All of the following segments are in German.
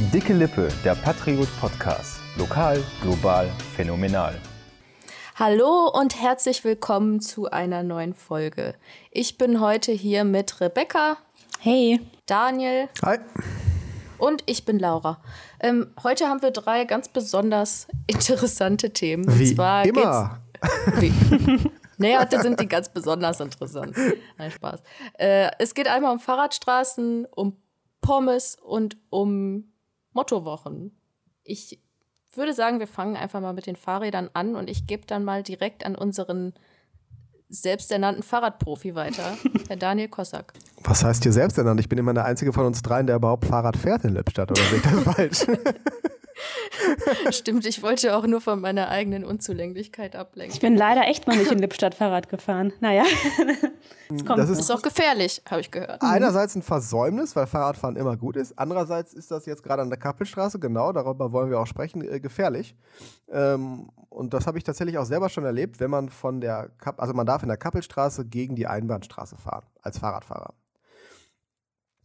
Dicke Lippe, der Patriot Podcast. Lokal, global, phänomenal. Hallo und herzlich willkommen zu einer neuen Folge. Ich bin heute hier mit Rebecca. Hey. Daniel. Hi. Und ich bin Laura. Ähm, heute haben wir drei ganz besonders interessante Themen. Wie und zwar immer. Geht's, wie? Naja, heute sind die ganz besonders interessant. Nein, Spaß. Äh, es geht einmal um Fahrradstraßen, um Pommes und um Mottowochen. Ich würde sagen, wir fangen einfach mal mit den Fahrrädern an und ich gebe dann mal direkt an unseren selbsternannten Fahrradprofi weiter, Herr Daniel Kossack. Was heißt hier selbsternannt? Ich bin immer der einzige von uns dreien, der überhaupt Fahrrad fährt in Lippstadt, oder sehe ich das falsch? Stimmt, ich wollte auch nur von meiner eigenen Unzulänglichkeit ablenken. Ich bin leider echt noch nicht in Lippstadt Fahrrad gefahren. Naja. das ist, ist auch gefährlich, habe ich gehört. Einerseits ein Versäumnis, weil Fahrradfahren immer gut ist. Andererseits ist das jetzt gerade an der Kappelstraße, genau, darüber wollen wir auch sprechen, äh, gefährlich. Ähm, und das habe ich tatsächlich auch selber schon erlebt, wenn man von der, Kapp also man darf in der Kappelstraße gegen die Einbahnstraße fahren, als Fahrradfahrer.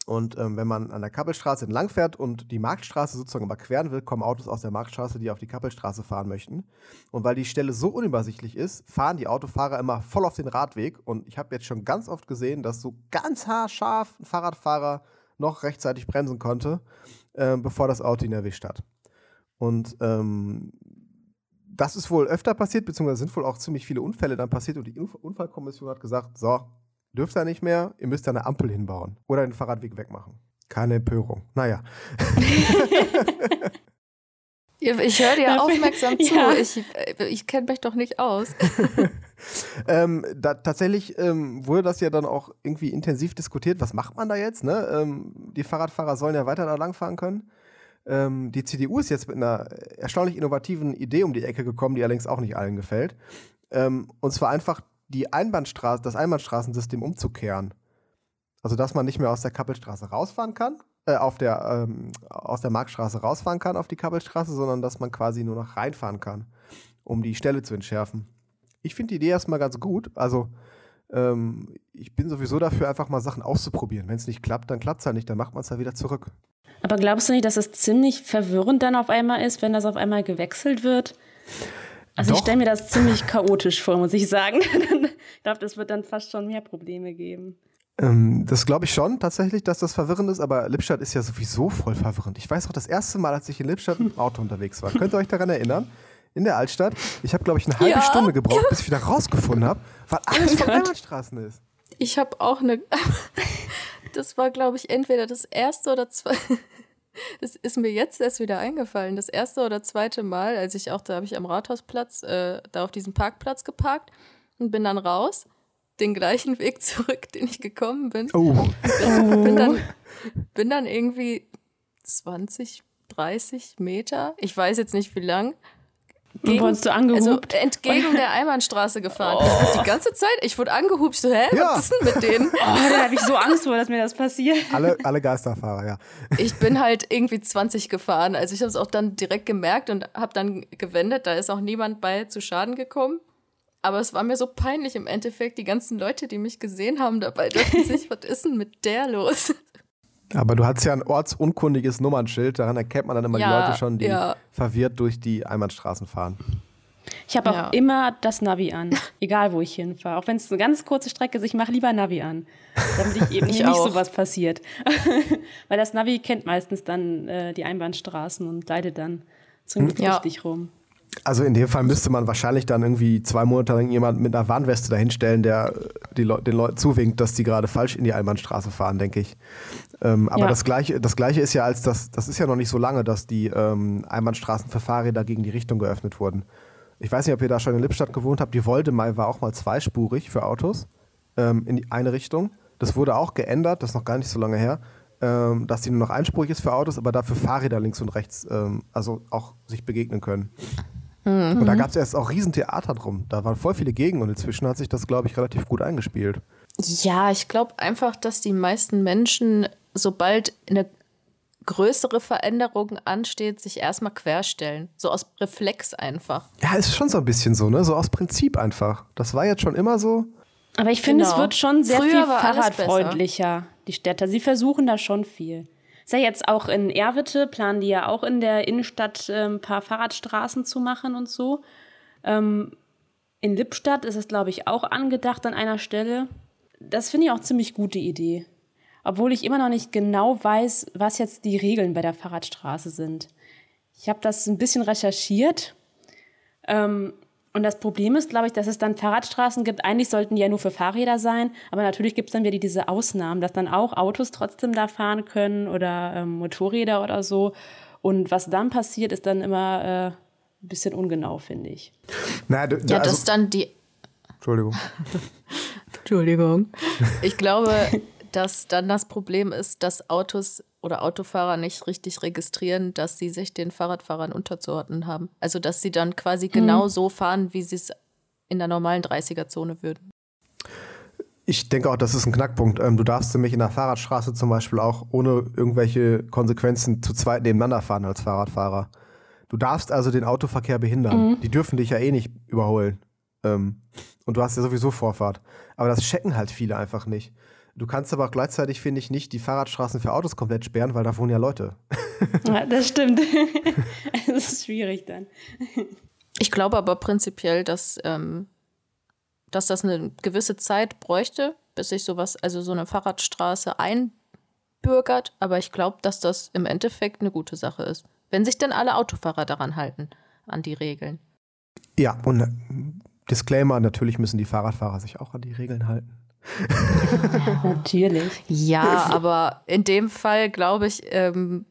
Und ähm, wenn man an der Kappelstraße entlang fährt und die Marktstraße sozusagen überqueren will, kommen Autos aus der Marktstraße, die auf die Kappelstraße fahren möchten. Und weil die Stelle so unübersichtlich ist, fahren die Autofahrer immer voll auf den Radweg. Und ich habe jetzt schon ganz oft gesehen, dass so ganz haarscharf ein Fahrradfahrer noch rechtzeitig bremsen konnte, äh, bevor das Auto ihn erwischt hat. Und ähm, das ist wohl öfter passiert, beziehungsweise sind wohl auch ziemlich viele Unfälle dann passiert. Und die Unfallkommission hat gesagt, so, dürft ihr nicht mehr, ihr müsst eine Ampel hinbauen oder den Fahrradweg wegmachen. Keine Empörung. Naja. ich höre dir aufmerksam zu. Ja. Ich, ich kenne mich doch nicht aus. ähm, da, tatsächlich ähm, wurde das ja dann auch irgendwie intensiv diskutiert. Was macht man da jetzt? Ne? Ähm, die Fahrradfahrer sollen ja weiter da langfahren können. Ähm, die CDU ist jetzt mit einer erstaunlich innovativen Idee um die Ecke gekommen, die allerdings auch nicht allen gefällt. Ähm, und zwar einfach die Einbahnstraße, das Einbahnstraßensystem umzukehren. Also, dass man nicht mehr aus der Kappelstraße rausfahren kann, äh, auf der, ähm, aus der Marktstraße rausfahren kann auf die Kappelstraße, sondern dass man quasi nur noch reinfahren kann, um die Stelle zu entschärfen. Ich finde die Idee erstmal ganz gut. Also, ähm, ich bin sowieso dafür, einfach mal Sachen auszuprobieren. Wenn es nicht klappt, dann klappt es halt nicht, dann macht man es ja wieder zurück. Aber glaubst du nicht, dass es ziemlich verwirrend dann auf einmal ist, wenn das auf einmal gewechselt wird? Also Doch. ich stelle mir das ziemlich chaotisch vor, muss ich sagen. ich glaube, das wird dann fast schon mehr Probleme geben. Ähm, das glaube ich schon tatsächlich, dass das verwirrend ist, aber Lippstadt ist ja sowieso voll verwirrend. Ich weiß auch das erste Mal, als ich in Lippstadt im Auto unterwegs war. Könnt ihr euch daran erinnern? In der Altstadt. Ich habe, glaube ich, eine halbe ja. Stunde gebraucht, bis ich wieder rausgefunden habe, weil alles oh von Einbahnstraßen ist. Ich habe auch eine. das war, glaube ich, entweder das erste oder zweite. Das ist mir jetzt erst wieder eingefallen. Das erste oder zweite Mal, als ich auch, da habe ich am Rathausplatz, äh, da auf diesem Parkplatz geparkt und bin dann raus, den gleichen Weg zurück, den ich gekommen bin. Oh. Bin, dann, bin dann irgendwie 20, 30 Meter, ich weiß jetzt nicht wie lang, gegen, wurdest du angehupt? Also entgegen der Einbahnstraße gefahren. Oh. Die ganze Zeit. Ich wurde angehupt. So, hä? Ja. Was ist denn mit denen? Oh, da habe ich so Angst vor, dass mir das passiert. Alle, alle Geisterfahrer, ja. Ich bin halt irgendwie 20 gefahren. Also ich habe es auch dann direkt gemerkt und habe dann gewendet. Da ist auch niemand bei zu Schaden gekommen. Aber es war mir so peinlich im Endeffekt. Die ganzen Leute, die mich gesehen haben dabei, dachten sich, was ist denn mit der los? Aber du hast ja ein ortsunkundiges Nummernschild, daran erkennt man dann immer ja, die Leute schon, die ja. verwirrt durch die Einbahnstraßen fahren. Ich habe auch ja. immer das Navi an, egal wo ich hinfahre. Auch wenn es eine ganz kurze Strecke ist, ich mache lieber Navi an, damit ich eben ich nicht auch. sowas passiert. Weil das Navi kennt meistens dann äh, die Einbahnstraßen und leitet dann zum Glück hm. richtig rum. Also in dem Fall müsste man wahrscheinlich dann irgendwie zwei Monate lang jemand mit einer Warnweste dahinstellen, der die Le den Leuten zuwinkt, dass die gerade falsch in die Einbahnstraße fahren, denke ich. Ähm, aber ja. das, Gleiche, das Gleiche ist ja als das, das ist ja noch nicht so lange, dass die ähm, Einbahnstraßen für Fahrräder gegen die Richtung geöffnet wurden. Ich weiß nicht, ob ihr da schon in Lippstadt gewohnt habt. Die Woldemai war auch mal zweispurig für Autos ähm, in die eine Richtung. Das wurde auch geändert, das ist noch gar nicht so lange her, ähm, dass die nur noch einspurig ist für Autos, aber dafür Fahrräder links und rechts ähm, also auch sich begegnen können. Mhm. Und da gab es erst auch Riesentheater drum. Da waren voll viele Gegen und inzwischen hat sich das, glaube ich, relativ gut eingespielt. Ja, ich glaube einfach, dass die meisten Menschen, sobald eine größere Veränderung ansteht, sich erstmal querstellen. So aus Reflex einfach. Ja, ist schon so ein bisschen so, ne? So aus Prinzip einfach. Das war jetzt schon immer so. Aber ich finde, genau. es wird schon sehr Früher viel fahrradfreundlicher, die Städte. Sie versuchen da schon viel. Ist ja jetzt auch in Erwitte, planen die ja auch in der Innenstadt äh, ein paar Fahrradstraßen zu machen und so. Ähm, in Lippstadt ist es, glaube ich, auch angedacht an einer Stelle. Das finde ich auch ziemlich gute Idee. Obwohl ich immer noch nicht genau weiß, was jetzt die Regeln bei der Fahrradstraße sind. Ich habe das ein bisschen recherchiert. Ähm, und das Problem ist, glaube ich, dass es dann Fahrradstraßen gibt. Eigentlich sollten die ja nur für Fahrräder sein, aber natürlich gibt es dann wieder diese Ausnahmen, dass dann auch Autos trotzdem da fahren können oder ähm, Motorräder oder so. Und was dann passiert, ist dann immer äh, ein bisschen ungenau, finde ich. Naja, du, ja, also, das ist dann die. Entschuldigung. Entschuldigung. Ich glaube, dass dann das Problem ist, dass Autos oder Autofahrer nicht richtig registrieren, dass sie sich den Fahrradfahrern unterzuordnen haben. Also dass sie dann quasi mhm. genau so fahren, wie sie es in der normalen 30er-Zone würden. Ich denke auch, das ist ein Knackpunkt. Ähm, du darfst nämlich in der Fahrradstraße zum Beispiel auch ohne irgendwelche Konsequenzen zu zweit nebeneinander fahren als Fahrradfahrer. Du darfst also den Autoverkehr behindern. Mhm. Die dürfen dich ja eh nicht überholen. Ähm, und du hast ja sowieso Vorfahrt. Aber das checken halt viele einfach nicht. Du kannst aber auch gleichzeitig, finde ich, nicht die Fahrradstraßen für Autos komplett sperren, weil da wohnen ja Leute. Ja, das stimmt. das ist schwierig dann. Ich glaube aber prinzipiell, dass, ähm, dass das eine gewisse Zeit bräuchte, bis sich sowas, also so eine Fahrradstraße einbürgert. Aber ich glaube, dass das im Endeffekt eine gute Sache ist. Wenn sich denn alle Autofahrer daran halten, an die Regeln. Ja, und äh, Disclaimer, natürlich müssen die Fahrradfahrer sich auch an die Regeln halten. Natürlich. Ja, aber in dem Fall, glaube ich, ähm,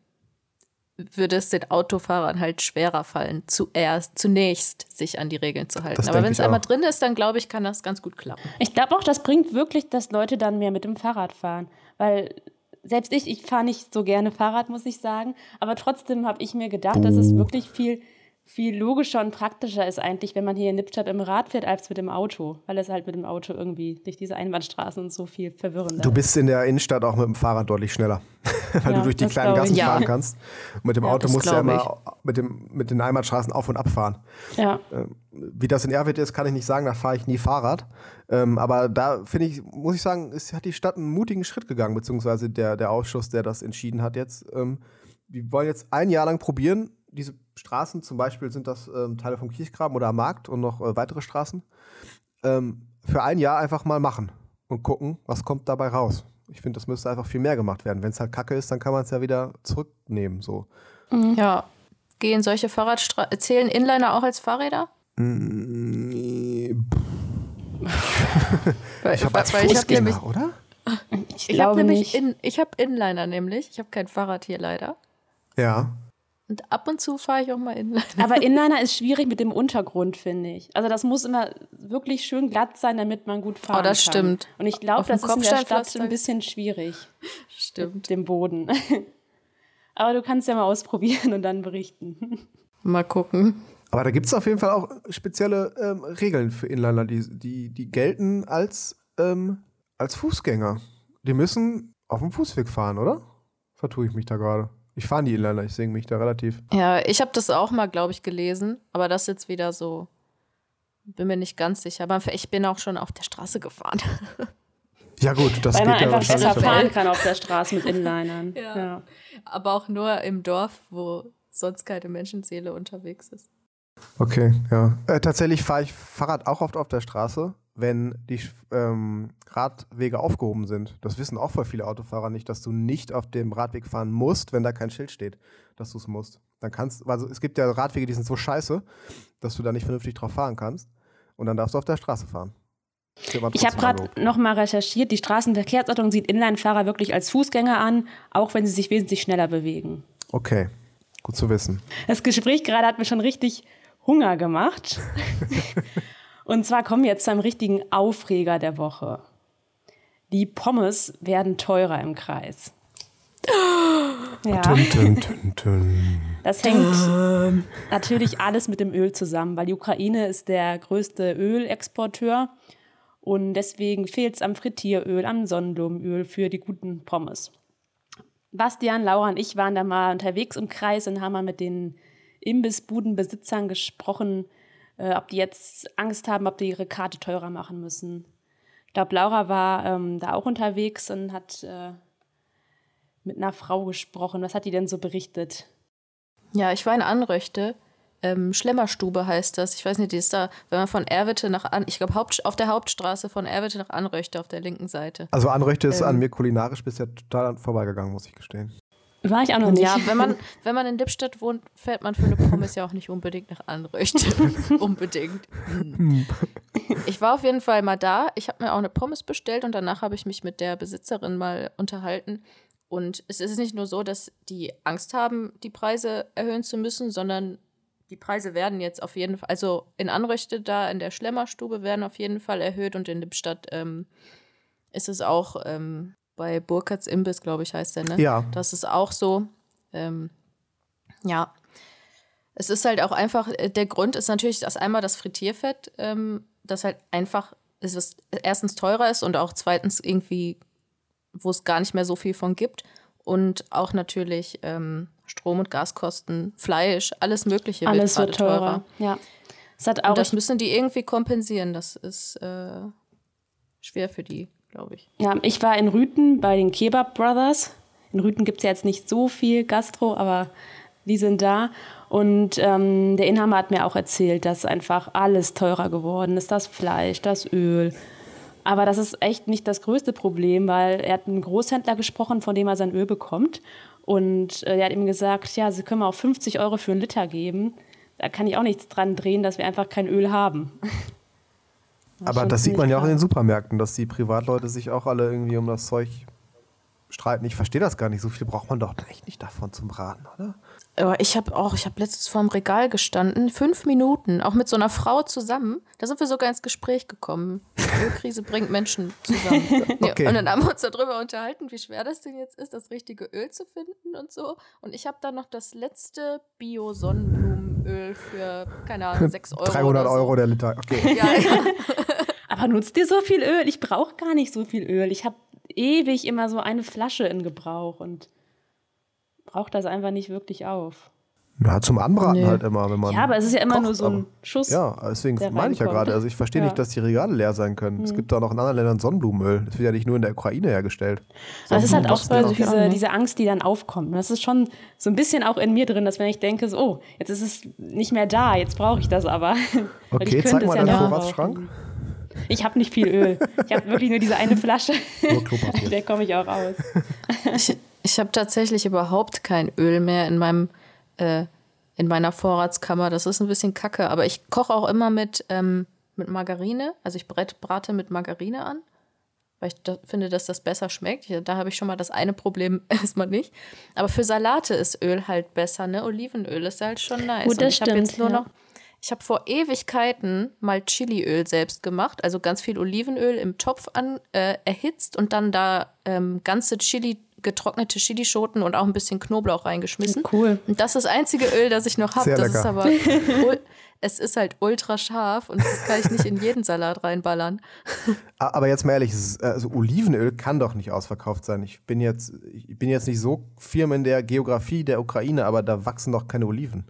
würde es den Autofahrern halt schwerer fallen, zuerst, zunächst sich an die Regeln zu halten. Das aber wenn es einmal drin ist, dann glaube ich, kann das ganz gut klappen. Ich glaube auch, das bringt wirklich, dass Leute dann mehr mit dem Fahrrad fahren. Weil selbst ich, ich fahre nicht so gerne Fahrrad, muss ich sagen. Aber trotzdem habe ich mir gedacht, dass es wirklich viel viel logischer und praktischer ist eigentlich, wenn man hier in Lippstadt im Rad fährt, als mit dem Auto. Weil es halt mit dem Auto irgendwie durch diese Einbahnstraßen und so viel verwirrender Du bist in der Innenstadt auch mit dem Fahrrad deutlich schneller, weil ja, du durch die kleinen Gassen ja. fahren kannst. Und mit dem ja, Auto musst du ja immer mit, dem, mit den Einbahnstraßen auf und ab fahren. Ja. Ähm, wie das in Erwitt ist, kann ich nicht sagen, da fahre ich nie Fahrrad. Ähm, aber da finde ich, muss ich sagen, es hat die Stadt einen mutigen Schritt gegangen, beziehungsweise der, der Ausschuss, der das entschieden hat jetzt. Ähm, die wollen jetzt ein Jahr lang probieren, diese Straßen, zum Beispiel sind das ähm, Teile vom Kirchgraben oder am Markt und noch äh, weitere Straßen, ähm, für ein Jahr einfach mal machen und gucken, was kommt dabei raus. Ich finde, das müsste einfach viel mehr gemacht werden. Wenn es halt kacke ist, dann kann man es ja wieder zurücknehmen. So. Mhm. Ja. Gehen solche Fahrradstraßen, zählen Inliner auch als Fahrräder? Mm, ich habe als Fußgänger, oder? Ich, ich habe nämlich in, ich habe Inliner nämlich. Ich habe kein Fahrrad hier leider. Ja. Und ab und zu fahre ich auch mal Inliner. Aber Inliner ist schwierig mit dem Untergrund, finde ich. Also das muss immer wirklich schön glatt sein, damit man gut fahren kann. Oh, das kann. stimmt. Und ich glaube, das ist in der Stadt ein bisschen schwierig. Stimmt. Mit dem Boden. Aber du kannst ja mal ausprobieren und dann berichten. Mal gucken. Aber da gibt es auf jeden Fall auch spezielle ähm, Regeln für Inliner, die, die, die gelten als, ähm, als Fußgänger. Die müssen auf dem Fußweg fahren, oder? Vertue ich mich da gerade? Ich fahre nie Inliner, ich singe mich da relativ. Ja, ich habe das auch mal, glaube ich, gelesen, aber das jetzt wieder so, bin mir nicht ganz sicher. Aber ich bin auch schon auf der Straße gefahren. Ja gut, das Weil geht man ja einfach besser fahren kann auf der Straße mit Inlinern. ja. ja. Aber auch nur im Dorf, wo sonst keine Menschenseele unterwegs ist. Okay, ja. Äh, tatsächlich fahre ich Fahrrad auch oft auf der Straße wenn die ähm, Radwege aufgehoben sind. Das wissen auch voll viele Autofahrer nicht, dass du nicht auf dem Radweg fahren musst, wenn da kein Schild steht, dass du es musst. Dann kannst, also es gibt ja Radwege, die sind so scheiße, dass du da nicht vernünftig drauf fahren kannst. Und dann darfst du auf der Straße fahren. Ich habe gerade noch mal recherchiert, die Straßenverkehrsordnung sieht Inlinefahrer wirklich als Fußgänger an, auch wenn sie sich wesentlich schneller bewegen. Okay, gut zu wissen. Das Gespräch gerade hat mir schon richtig Hunger gemacht. Und zwar kommen wir jetzt zu einem richtigen Aufreger der Woche. Die Pommes werden teurer im Kreis. Ja. Tun, tun, das hängt natürlich alles mit dem Öl zusammen, weil die Ukraine ist der größte Ölexporteur und deswegen fehlt es am Frittieröl, am Sonnenblumenöl für die guten Pommes. Bastian, Laura und ich waren da mal unterwegs im Kreis und haben mal mit den Imbissbudenbesitzern gesprochen, äh, ob die jetzt Angst haben, ob die ihre Karte teurer machen müssen. Ich glaube, Laura war ähm, da auch unterwegs und hat äh, mit einer Frau gesprochen. Was hat die denn so berichtet? Ja, ich war in Anröchte. Ähm, Schlemmerstube heißt das. Ich weiß nicht, die ist da, wenn man von Erwitte nach An, ich glaube auf der Hauptstraße von Erwitte nach Anröchte auf der linken Seite. Also Anröchte ist ähm, an mir kulinarisch bisher total vorbeigegangen, muss ich gestehen. War ich auch noch nicht. Ja, wenn man, wenn man in Lippstadt wohnt, fährt man für eine Pommes ja auch nicht unbedingt nach Anröchte. unbedingt. Hm. Ich war auf jeden Fall mal da. Ich habe mir auch eine Pommes bestellt und danach habe ich mich mit der Besitzerin mal unterhalten. Und es ist nicht nur so, dass die Angst haben, die Preise erhöhen zu müssen, sondern die Preise werden jetzt auf jeden Fall, also in Anröchte da in der Schlemmerstube werden auf jeden Fall erhöht und in Lippstadt ähm, ist es auch ähm, bei Burkhards Imbiss, glaube ich, heißt der, ne? Ja. Das ist auch so. Ähm, ja. Es ist halt auch einfach, äh, der Grund ist natürlich, dass einmal das Frittierfett, ähm, das halt einfach, ist, was erstens teurer ist und auch zweitens irgendwie, wo es gar nicht mehr so viel von gibt. Und auch natürlich ähm, Strom- und Gaskosten, Fleisch, alles Mögliche alles wird, wird teurer. teurer. Ja. Das, hat auch und das müssen die irgendwie kompensieren. Das ist äh, schwer für die glaube ich. Ja, ich war in Rüten bei den Kebab Brothers. In Rüten gibt es ja jetzt nicht so viel Gastro, aber die sind da. Und ähm, der Inhaber hat mir auch erzählt, dass einfach alles teurer geworden ist. Das Fleisch, das Öl. Aber das ist echt nicht das größte Problem, weil er hat einen Großhändler gesprochen, von dem er sein Öl bekommt. Und äh, er hat ihm gesagt, ja, Sie können mir auch 50 Euro für einen Liter geben. Da kann ich auch nichts dran drehen, dass wir einfach kein Öl haben. Aber das sieht man ja auch in den Supermärkten, dass die Privatleute sich auch alle irgendwie um das Zeug streiten. Ich verstehe das gar nicht. So viel braucht man doch echt nicht davon zum Braten, oder? Aber ich habe auch, ich habe letztens vor dem Regal gestanden, fünf Minuten, auch mit so einer Frau zusammen. Da sind wir sogar ins Gespräch gekommen. Die Ölkrise bringt Menschen zusammen. okay. Und dann haben wir uns darüber unterhalten, wie schwer das denn jetzt ist, das richtige Öl zu finden und so. Und ich habe dann noch das letzte Bio-Sonnenblumenöl für, keine Ahnung, 6 Euro. 300 so. Euro der Liter, okay. Ja, ja. Aber nutzt ihr so viel Öl? Ich brauche gar nicht so viel Öl. Ich habe ewig immer so eine Flasche in Gebrauch und braucht das einfach nicht wirklich auf. Ja, zum Anbraten nee. halt immer, wenn man. Ja, aber es ist ja immer kocht, nur so ein Schuss. Ja, deswegen meine ich ja gerade. Also ich verstehe ja. nicht, dass die Regale leer sein können. Mhm. Es gibt da noch in anderen Ländern Sonnenblumenöl. Das wird ja nicht nur in der Ukraine hergestellt. Aber es ist halt auch so diese, diese Angst, die dann aufkommt. Das ist schon so ein bisschen auch in mir drin, dass wenn ich denke, so, oh, jetzt ist es nicht mehr da, jetzt brauche ich das aber. Okay, zeig mal ja deinen Vorratsschrank. Ich habe nicht viel Öl. Ich habe wirklich nur diese eine Flasche. Nur Klopapier. Der komme ich auch aus. Ich, ich habe tatsächlich überhaupt kein Öl mehr in meinem äh, in meiner Vorratskammer. Das ist ein bisschen kacke, aber ich koche auch immer mit, ähm, mit Margarine. Also ich brate mit Margarine an, weil ich da finde, dass das besser schmeckt. Da habe ich schon mal das eine Problem erstmal nicht. Aber für Salate ist Öl halt besser, ne? Olivenöl ist halt schon nice. Gut, das ich habe jetzt nur ja. noch ich habe vor Ewigkeiten mal Chiliöl selbst gemacht, also ganz viel Olivenöl im Topf an, äh, erhitzt und dann da ähm, ganze Chili, getrocknete Chilischoten und auch ein bisschen Knoblauch reingeschmissen. Cool. Und das ist das einzige Öl, das ich noch habe. Das lecker. ist aber es ist halt ultra scharf und das kann ich nicht in jeden Salat reinballern. Aber jetzt mal ehrlich, also Olivenöl kann doch nicht ausverkauft sein. Ich bin jetzt, ich bin jetzt nicht so firm in der Geografie der Ukraine, aber da wachsen doch keine Oliven.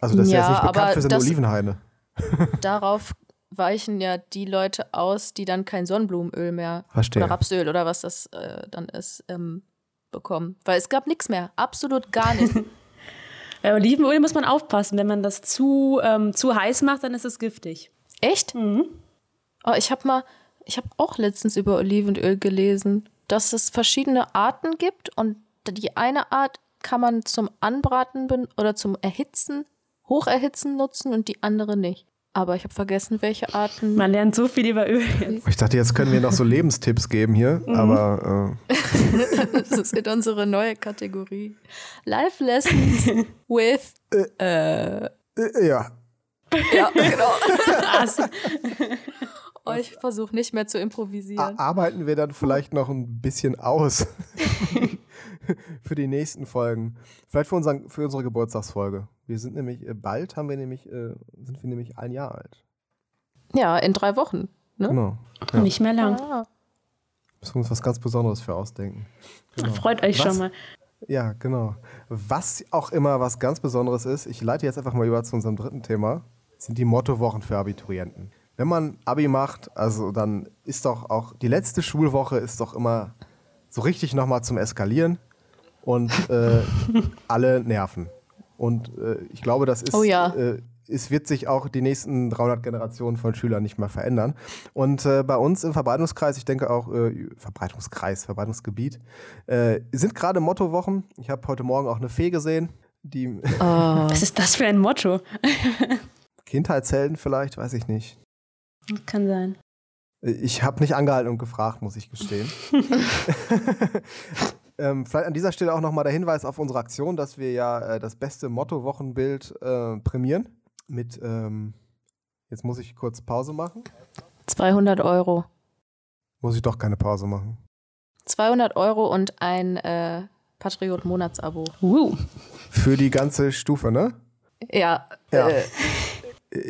Also das ist ja, jetzt nicht bekannt für seine Olivenhaine. Darauf weichen ja die Leute aus, die dann kein Sonnenblumenöl mehr Verstehe. oder Rapsöl oder was das äh, dann ist, ähm, bekommen. Weil es gab nichts mehr, absolut gar nichts. Bei Olivenöl muss man aufpassen. Wenn man das zu, ähm, zu heiß macht, dann ist es giftig. Echt? Mhm. Oh, ich habe mal, ich habe auch letztens über Olivenöl gelesen, dass es verschiedene Arten gibt und die eine Art kann man zum Anbraten oder zum Erhitzen Hocherhitzen nutzen und die andere nicht. Aber ich habe vergessen, welche Arten. Man lernt so viel über Öl. Jetzt. Ich dachte, jetzt können wir noch so Lebenstipps geben hier, mhm. aber. Äh. das ist in unsere neue Kategorie. Life Lessons with. Äh, äh, ja. Ja, genau. oh, ich versuche nicht mehr zu improvisieren. Arbeiten wir dann vielleicht noch ein bisschen aus. für die nächsten Folgen. Vielleicht für, unseren, für unsere Geburtstagsfolge. Wir sind nämlich, äh, bald haben wir nämlich, äh, sind wir nämlich ein Jahr alt. Ja, in drei Wochen. Ne? Genau. Ja. Nicht mehr lang. Ah. Müssen wir uns was ganz Besonderes für ausdenken. Genau. Freut euch was, schon mal. Ja, genau. Was auch immer was ganz Besonderes ist, ich leite jetzt einfach mal über zu unserem dritten Thema, sind die Mottowochen für Abiturienten. Wenn man Abi macht, also dann ist doch auch die letzte Schulwoche ist doch immer so richtig nochmal zum Eskalieren und äh, alle nerven. Und äh, ich glaube, das ist, oh ja. äh, es wird sich auch die nächsten 300 Generationen von Schülern nicht mehr verändern. Und äh, bei uns im Verbreitungskreis, ich denke auch äh, Verbreitungskreis, Verbreitungsgebiet, äh, sind gerade Mottowochen. Ich habe heute Morgen auch eine Fee gesehen, die. Oh. Was ist das für ein Motto? Kindheitshelden vielleicht, weiß ich nicht. Kann sein. Ich habe nicht angehalten und gefragt, muss ich gestehen. ähm, vielleicht an dieser Stelle auch nochmal der Hinweis auf unsere Aktion, dass wir ja äh, das beste Motto-Wochenbild äh, prämieren. Mit, ähm, jetzt muss ich kurz Pause machen. 200 Euro. Muss ich doch keine Pause machen. 200 Euro und ein äh, Patriot-Monatsabo. Uh. Für die ganze Stufe, ne? Ja. Ja, äh.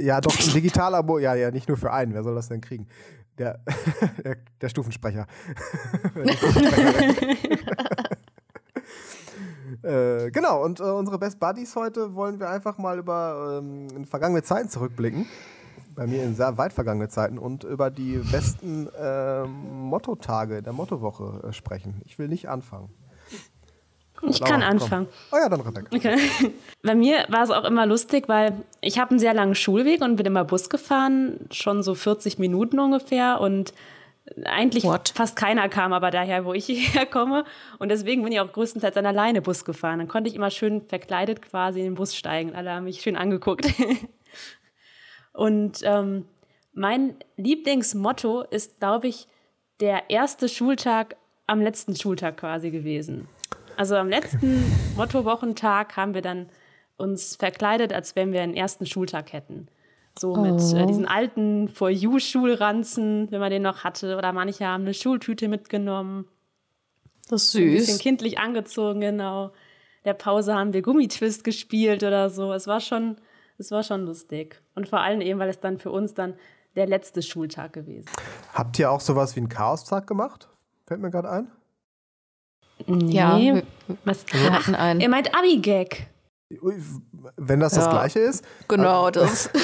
ja doch, ein Digitalabo, ja, ja, nicht nur für einen. Wer soll das denn kriegen? Der, der, der Stufensprecher. äh, genau, und äh, unsere Best Buddies heute wollen wir einfach mal über ähm, vergangene Zeiten zurückblicken. Bei mir in sehr weit vergangene Zeiten und über die besten äh, Mottotage der Mottowoche äh, sprechen. Ich will nicht anfangen. Ich Laura, kann anfangen. Komm. Oh ja, dann Rebecca. Okay. Bei mir war es auch immer lustig, weil ich habe einen sehr langen Schulweg und bin immer Bus gefahren, schon so 40 Minuten ungefähr und eigentlich What? fast keiner kam aber daher, wo ich herkomme. Und deswegen bin ich auch größtenteils dann alleine Bus gefahren. Dann konnte ich immer schön verkleidet quasi in den Bus steigen. Alle haben mich schön angeguckt. und ähm, mein Lieblingsmotto ist, glaube ich, der erste Schultag am letzten Schultag quasi gewesen. Also am letzten Mottowochentag haben wir dann uns verkleidet, als wenn wir einen ersten Schultag hätten. So mit äh, oh. diesen alten For You-Schulranzen, wenn man den noch hatte. Oder manche haben eine Schultüte mitgenommen. Das ist süß. Ein bisschen kindlich angezogen, genau. Der Pause haben wir Gummitwist gespielt oder so. Es war schon, es war schon lustig. Und vor allem eben, weil es dann für uns dann der letzte Schultag gewesen. Habt ihr auch sowas wie einen Chaostag gemacht? Fällt mir gerade ein. Nee. Ja, wir, was, wir hatten einen. Ihr meint Abi-Gag. Wenn das ja. das Gleiche ist. Genau, das.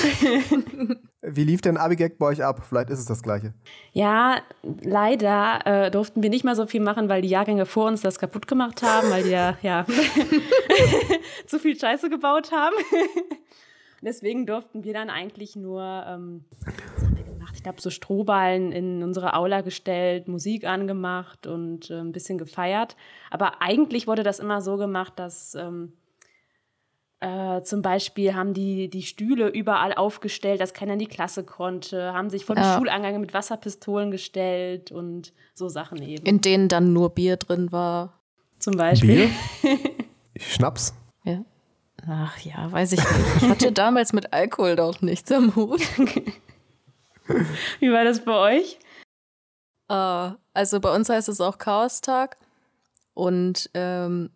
Wie lief denn Abigag bei euch ab? Vielleicht ist es das Gleiche. Ja, leider äh, durften wir nicht mal so viel machen, weil die Jahrgänge vor uns das kaputt gemacht haben, weil die ja, ja zu viel Scheiße gebaut haben. Deswegen durften wir dann eigentlich nur, ähm, Ich glaube, so Strohballen in unsere Aula gestellt, Musik angemacht und äh, ein bisschen gefeiert. Aber eigentlich wurde das immer so gemacht, dass. Ähm, äh, zum Beispiel haben die die Stühle überall aufgestellt, dass keiner in die Klasse konnte, haben sich vor ja. den Schuleingang mit Wasserpistolen gestellt und so Sachen eben. In denen dann nur Bier drin war. Zum Beispiel. Bier? Schnaps? Ja. Ach ja, weiß ich nicht. Ich hatte damals mit Alkohol doch nichts am Hut. Wie war das bei euch? Uh, also bei uns heißt es auch Chaostag. Und ähm,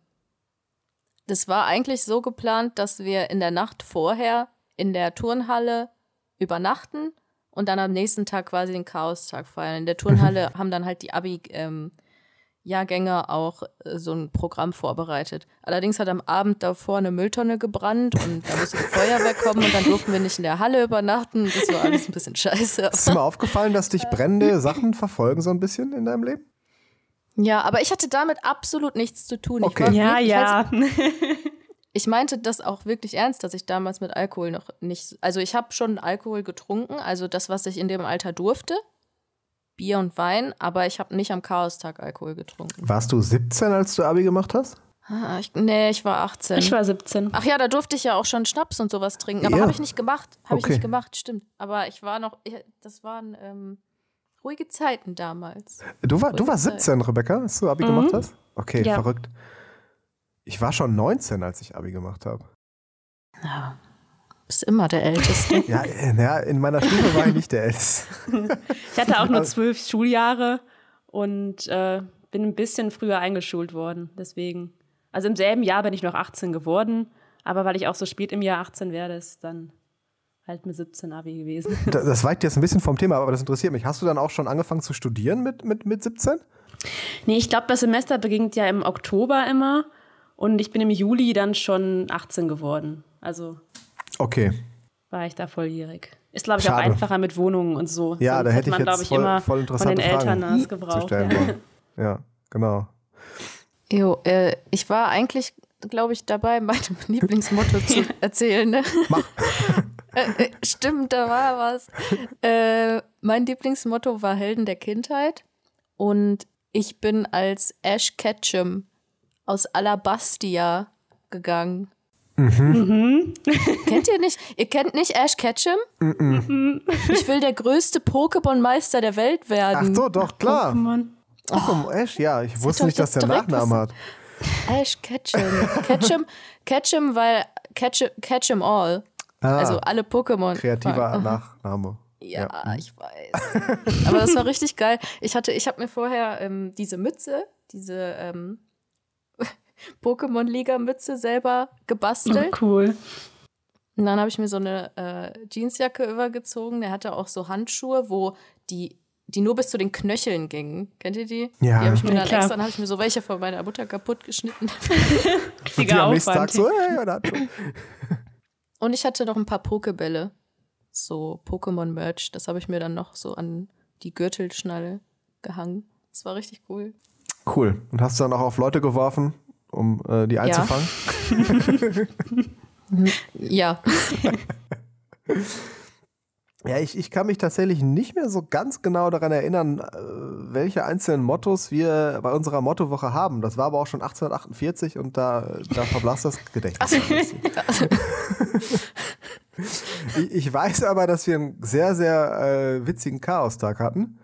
das war eigentlich so geplant, dass wir in der Nacht vorher in der Turnhalle übernachten und dann am nächsten Tag quasi den Chaostag feiern. In der Turnhalle haben dann halt die Abi-Jahrgänge ähm, auch äh, so ein Programm vorbereitet. Allerdings hat am Abend davor eine Mülltonne gebrannt und da musste die Feuerwehr kommen und dann durften wir nicht in der Halle übernachten. Das war alles ein bisschen scheiße. Ist dir mal aufgefallen, dass dich brennende Sachen verfolgen so ein bisschen in deinem Leben? Ja, aber ich hatte damit absolut nichts zu tun. Okay. ja, ja. ich meinte das auch wirklich ernst, dass ich damals mit Alkohol noch nicht. Also ich habe schon Alkohol getrunken, also das, was ich in dem Alter durfte. Bier und Wein, aber ich habe nicht am Chaostag Alkohol getrunken. Warst du 17, als du Abi gemacht hast? Ah, ich, nee, ich war 18. Ich war 17. Ach ja, da durfte ich ja auch schon Schnaps und sowas trinken. Aber ja. habe ich nicht gemacht. Habe okay. ich nicht gemacht, stimmt. Aber ich war noch, ich, das waren ähm, Ruhige Zeiten damals. Du, war, du warst 17, Rebecca, als du Abi mhm. gemacht hast? Okay, ja. verrückt. Ich war schon 19, als ich Abi gemacht habe. Ja, bist immer der Älteste. ja, ja, in meiner Schule war ich nicht der Älteste. ich hatte auch nur also zwölf Schuljahre und äh, bin ein bisschen früher eingeschult worden. Deswegen. Also im selben Jahr bin ich noch 18 geworden, aber weil ich auch so spät im Jahr 18 werde, ist dann halt mit 17 Abi gewesen. Das, das weicht jetzt ein bisschen vom Thema, aber das interessiert mich. Hast du dann auch schon angefangen zu studieren mit, mit, mit 17? Nee, ich glaube, das Semester beginnt ja im Oktober immer und ich bin im Juli dann schon 18 geworden. Also okay. war ich da volljährig. Ist, glaube ich, Schade. auch einfacher mit Wohnungen und so. Ja, Sonst da hätte ich man, jetzt voll, voll interessante von den Eltern Fragen das gebraucht. Ja. ja, genau. Jo, äh, ich war eigentlich, glaube ich, dabei, mein Lieblingsmotto zu erzählen. Ne? Mach. äh, äh, stimmt, da war was. Äh, mein Lieblingsmotto war Helden der Kindheit. Und ich bin als Ash Ketchum aus Alabastia gegangen. Mhm. Kennt ihr nicht? Ihr kennt nicht Ash Ketchum? Mhm. Ich will der größte Pokémon-Meister der Welt werden. Ach so, doch, klar. Pokémon. Oh, Ash, ja. Ich wusste nicht, dass der Nachnamen hat. Ash Ketchum. Ketchum, Ketchum, weil Catch, Ketchum All. Ah, also alle Pokémon. Kreativer Nachname. Ja, ja, ich weiß. Aber das war richtig geil. Ich hatte, ich habe mir vorher ähm, diese Mütze, diese ähm, Pokémon-Liga-Mütze selber gebastelt. Oh, cool. Und dann habe ich mir so eine äh, Jeansjacke übergezogen. Der hatte auch so Handschuhe, wo die, die nur bis zu den Knöcheln gingen. Kennt ihr die? Ja. Die habe ich mir dann ja, extra, dann habe ich mir so welche von meiner Mutter kaputt geschnitten. Richtiger Aufwand. So, hey, Und ich hatte noch ein paar Pokebälle. So Pokémon-Merch. Das habe ich mir dann noch so an die Gürtelschnalle gehangen. Das war richtig cool. Cool. Und hast du dann auch auf Leute geworfen? Um äh, die einzufangen? Ja. ja, ich, ich kann mich tatsächlich nicht mehr so ganz genau daran erinnern, äh, welche einzelnen Mottos wir bei unserer Mottowoche haben. Das war aber auch schon 1848 und da, da verblasst das Gedächtnis. ich, ich weiß aber, dass wir einen sehr, sehr äh, witzigen Chaostag hatten.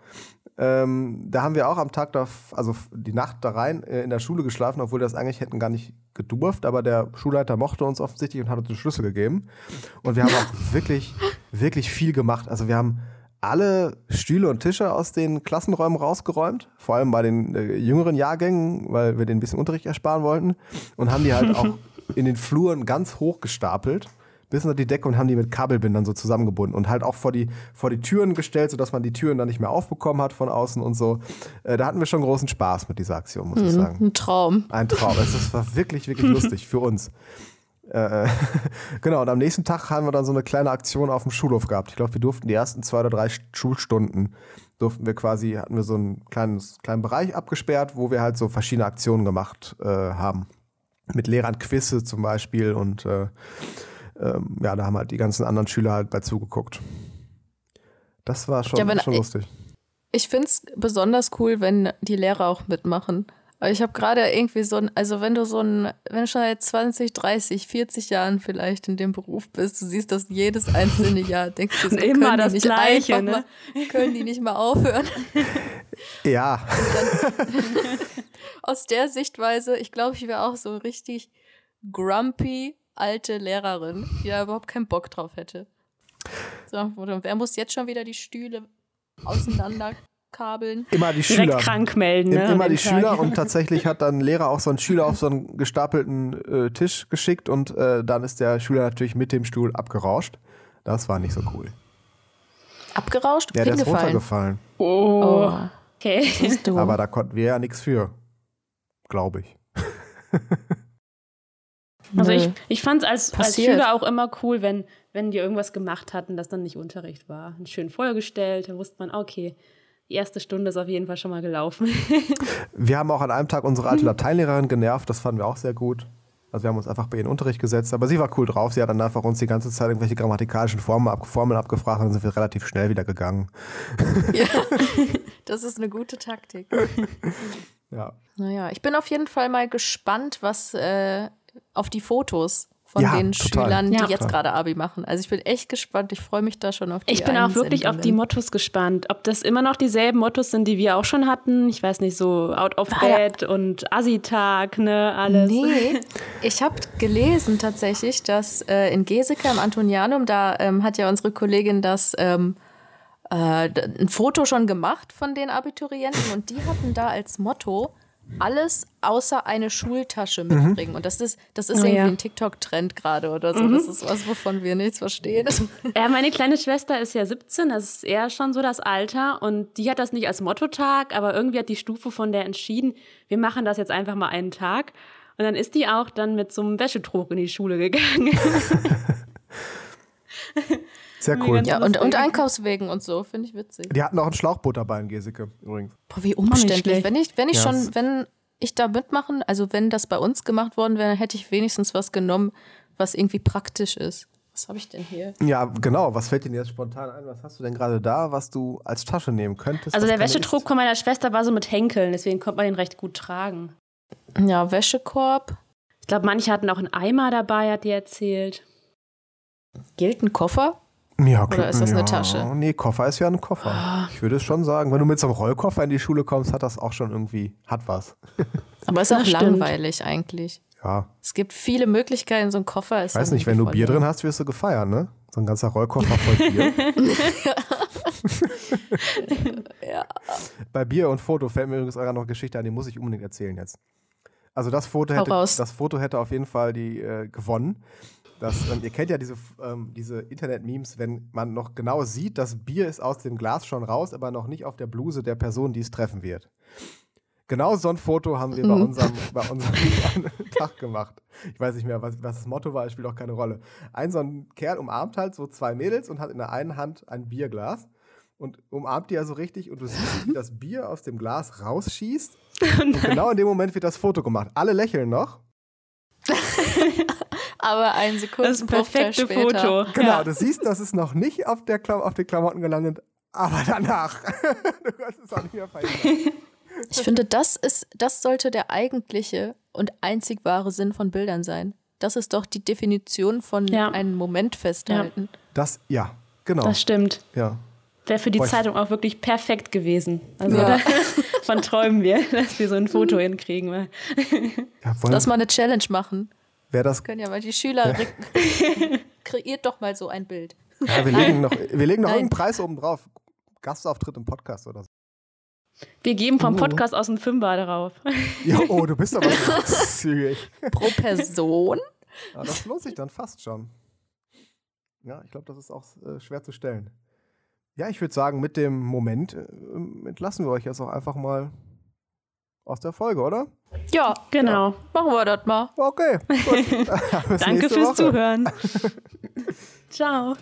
Ähm, da haben wir auch am Tag, da, also die Nacht da rein äh, in der Schule geschlafen, obwohl wir das eigentlich hätten gar nicht gedurft, aber der Schulleiter mochte uns offensichtlich und hat uns den Schlüssel gegeben. Und wir haben auch wirklich, wirklich viel gemacht. Also wir haben alle Stühle und Tische aus den Klassenräumen rausgeräumt, vor allem bei den äh, jüngeren Jahrgängen, weil wir den ein bisschen Unterricht ersparen wollten und haben die halt auch in den Fluren ganz hoch gestapelt bis unter die Decke und haben die mit Kabelbindern so zusammengebunden und halt auch vor die, vor die Türen gestellt, sodass man die Türen dann nicht mehr aufbekommen hat von außen und so. Äh, da hatten wir schon großen Spaß mit dieser Aktion, muss mhm, ich sagen. Ein Traum. Ein Traum. Das war wirklich, wirklich lustig für uns. Äh, genau, und am nächsten Tag haben wir dann so eine kleine Aktion auf dem Schulhof gehabt. Ich glaube, wir durften die ersten zwei oder drei Schulstunden, durften wir quasi, hatten wir so einen kleines, kleinen Bereich abgesperrt, wo wir halt so verschiedene Aktionen gemacht äh, haben. Mit Lehrern Quizze zum Beispiel und äh, ähm, ja, da haben halt die ganzen anderen Schüler halt bei zugeguckt. Das war schon, ja, wenn, schon lustig. Ich, finde es besonders cool, wenn die Lehrer auch mitmachen. Aber ich habe gerade irgendwie so ein, also wenn du so ein, wenn du schon seit 20, 30, 40 Jahren vielleicht in dem Beruf bist, du siehst das jedes einzelne Jahr, denkst du so, immer das nicht Gleiche, ne? mal, können die nicht mal aufhören? Ja. aus der Sichtweise, ich glaube, ich wäre auch so richtig grumpy alte Lehrerin, die da überhaupt keinen Bock drauf hätte. So, wer muss jetzt schon wieder die Stühle auseinanderkabeln? Immer die Schüler. Direkt krank melden. Ne, Immer die Tag. Schüler und tatsächlich hat dann ein Lehrer auch so einen Schüler auf so einen gestapelten äh, Tisch geschickt und äh, dann ist der Schüler natürlich mit dem Stuhl abgerauscht. Das war nicht so cool. Abgerauscht? Ja, der ist runtergefallen. Oh. oh. Okay. Aber da konnten wir ja nichts für. Glaube ich. Also ich, ich fand es als, als Schüler auch immer cool, wenn, wenn die irgendwas gemacht hatten, das dann nicht Unterricht war. Schön vorgestellt, dann wusste man, okay, die erste Stunde ist auf jeden Fall schon mal gelaufen. wir haben auch an einem Tag unsere alte Lateinlehrerin genervt, das fanden wir auch sehr gut. Also wir haben uns einfach bei ihren Unterricht gesetzt, aber sie war cool drauf. Sie hat dann einfach uns die ganze Zeit irgendwelche grammatikalischen Formeln, ab, Formeln abgefragt und dann sind wir relativ schnell wieder gegangen. Ja, das ist eine gute Taktik. Ja. Naja, ich bin auf jeden Fall mal gespannt, was äh, auf die Fotos von ja, den total. Schülern, die ja, jetzt gerade Abi machen. Also ich bin echt gespannt. Ich freue mich da schon auf die Ich bin auch wirklich auf die Mottos gespannt. Ob das immer noch dieselben Mottos sind, die wir auch schon hatten. Ich weiß nicht, so Out of Bed ja. und Assi-Tag, ne, alles. Nee, ich habe gelesen tatsächlich, dass äh, in Geseke am Antonianum, da ähm, hat ja unsere Kollegin das ähm, äh, ein Foto schon gemacht von den Abiturienten und die hatten da als Motto alles außer eine Schultasche mhm. mitbringen. Mhm. Und das ist, das ist oh, irgendwie ja. ein TikTok-Trend gerade oder so. Mhm. Das ist was, wovon wir nichts verstehen. Ja, meine kleine Schwester ist ja 17, das ist eher schon so das Alter. Und die hat das nicht als Mottotag, aber irgendwie hat die Stufe von der entschieden, wir machen das jetzt einfach mal einen Tag. Und dann ist die auch dann mit so einem Wäschetrog in die Schule gegangen. Sehr cool. Ja, und, und Einkaufswegen und so, finde ich witzig. Die hatten auch ein Schlauchboot dabei in Geseke übrigens. Boah, wie umständlich. Wenn ich, wenn ich ja. schon, wenn ich da mitmachen? Also wenn das bei uns gemacht worden wäre, hätte ich wenigstens was genommen, was irgendwie praktisch ist. Was habe ich denn hier? Ja, genau. Was fällt dir jetzt spontan ein? Was hast du denn gerade da, was du als Tasche nehmen könntest? Also der Wäschetrog von meiner Schwester war so mit Henkeln, deswegen konnte man den recht gut tragen. Ja, Wäschekorb. Ich glaube, manche hatten auch einen Eimer dabei, hat die erzählt. Gilt ein Koffer? Ja, Oder ist das ja, eine Tasche? Nee, Koffer ist ja ein Koffer. Oh. Ich würde es schon sagen, wenn du mit so einem Rollkoffer in die Schule kommst, hat das auch schon irgendwie, hat was. Aber ist auch langweilig eigentlich. Ja. Es gibt viele Möglichkeiten, so ein Koffer ist. Ich weiß nicht, wenn du Bier drin hast, wirst du gefeiert, ne? So ein ganzer Rollkoffer voll Bier. ja. Bei Bier und Foto fällt mir übrigens noch eine Geschichte an, die muss ich unbedingt erzählen jetzt. Also das Foto hätte, das Foto hätte auf jeden Fall die äh, gewonnen. Das, ähm, ihr kennt ja diese, ähm, diese Internet-Memes, wenn man noch genau sieht, das Bier ist aus dem Glas schon raus, aber noch nicht auf der Bluse der Person, die es treffen wird. Genau so ein Foto haben wir bei mhm. unserem, bei unserem Tag gemacht. Ich weiß nicht mehr, was, was das Motto war, es spielt auch keine Rolle. Ein so ein Kerl umarmt halt so zwei Mädels und hat in der einen Hand ein Bierglas und umarmt die ja so richtig und du siehst, wie das Bier aus dem Glas rausschießt. und genau in dem Moment wird das Foto gemacht. Alle lächeln noch. Aber ein Sekunden Das perfekte Foto. Genau, ja. du siehst, das ist noch nicht auf, der Klam auf den Klamotten gelandet, aber danach. du kannst es auch nicht mehr verhindern. Ich finde, das ist, das sollte der eigentliche und einzig wahre Sinn von Bildern sein. Das ist doch die Definition von ja. einem Moment festhalten. Ja. Das, ja, genau. Das stimmt. Ja. Wäre für die Boah, Zeitung auch wirklich perfekt gewesen. Also ja. von träumen wir, dass wir so ein Foto hinkriegen. Ja, Lass mal eine Challenge machen. Wer das können ja mal die Schüler kreiert doch mal so ein Bild. Ja, wir legen noch, wir legen noch irgendeinen Preis oben drauf. Gastauftritt im Podcast oder so. Wir geben vom oh. Podcast aus einen Fünfer drauf. Ja, oh, du bist aber zügig. Pro Person? Ja, das lohnt sich dann fast schon. Ja, ich glaube, das ist auch äh, schwer zu stellen. Ja, ich würde sagen, mit dem Moment äh, entlassen wir euch jetzt auch einfach mal aus der Folge, oder? Ja, genau. Ja. Machen wir das mal. Okay. Danke fürs Woche. Zuhören. Ciao.